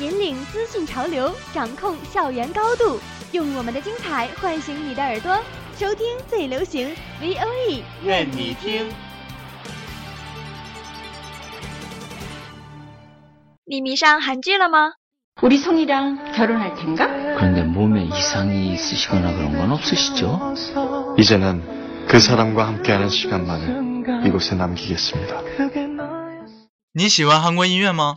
引领资讯潮流，掌控校园高度，用我们的精彩唤醒你的耳朵，收听最流行 V O E，愿你听。你迷上韩剧了吗？ 우리 성이랑 결혼할 텐가? 그런데 몸에 이상이 있으시거나 그런 건 없으시죠? 이제는 그 사람과 함께하는 시간만을 이곳에 남기겠습니다. 你喜欢韩国音乐吗？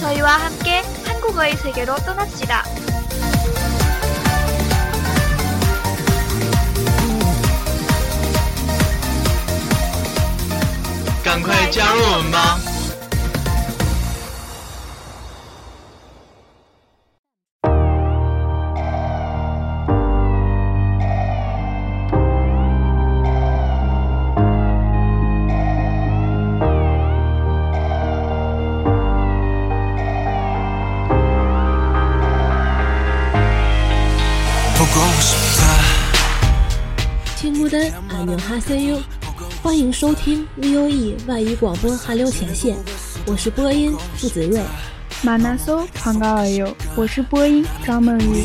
저희와 함께 한국어의 세계로 떠납시다. 赶快加入我们吧！ 不管我现在孤单哈塞哟欢迎收听 VOE 外语广播韩流前线我是播音付子睿。马拉松康高尔优我是播音张梦雨。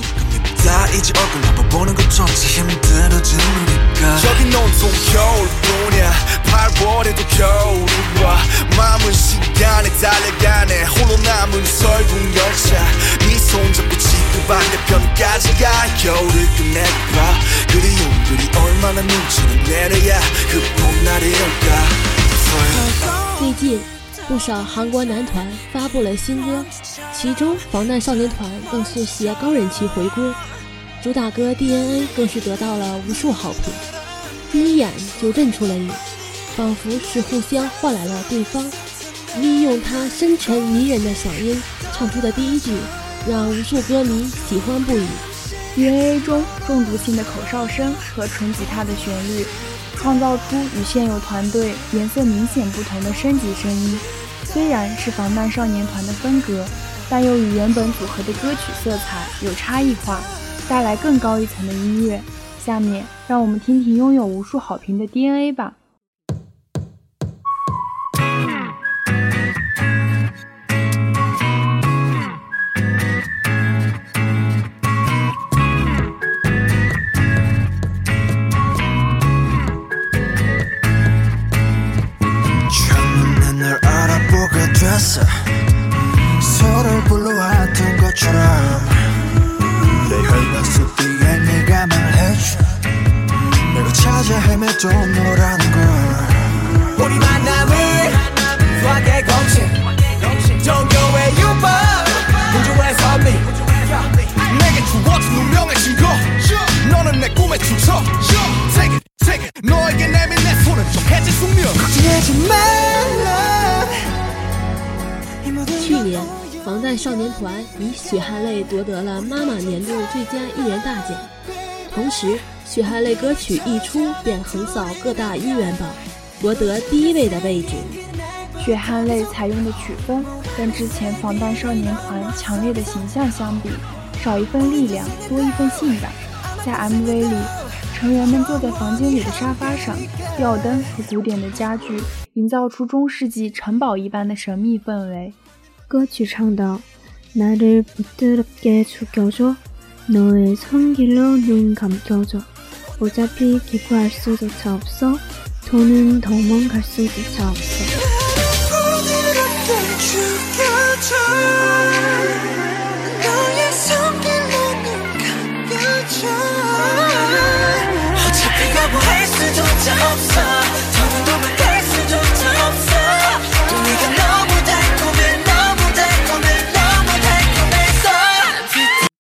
最近，不少韩国男团发布了新歌，其中防弹少年团更是携高人气回归，主打歌 DNA 更是得到了无数好评。第一眼就认出了你，仿佛是互相换来了对方。利用他深沉迷人的嗓音唱出的第一句，让无数歌迷喜欢不已。DNA 中中毒性的口哨声和纯吉他的旋律，创造出与现有团队颜色明显不同的升级声音。虽然是防弹少年团的风格，但又与原本组合的歌曲色彩有差异化，带来更高一层的音乐。下面让我们听听拥有无数好评的 DNA 吧。 됐어. 서로를 불러왔던 것처럼 내 혈관 속 뒤에 네가 말해줘. 내가 찾아 헤매던 너라는 걸 防弹少年团以《血汗泪》夺得了妈妈年度最佳艺人大奖，同时，《血汗泪》歌曲一出便横扫各大音源榜，夺得第一位的位置。血汗泪采用的曲风跟之前防弹少年团强烈的形象相比，少一份力量，多一份性感。在 MV 里，成员们坐在房间里的沙发上，吊灯和古典的家具营造出中世纪城堡一般的神秘氛围。 끝이창 다 나를 부드럽게 죽여줘. 너의 손길로 눈 감겨줘. 어차피 기구할 수조차 없어. 돈은 더 먼갈 수조차 없어. 어차피 거부할 수조차 없어.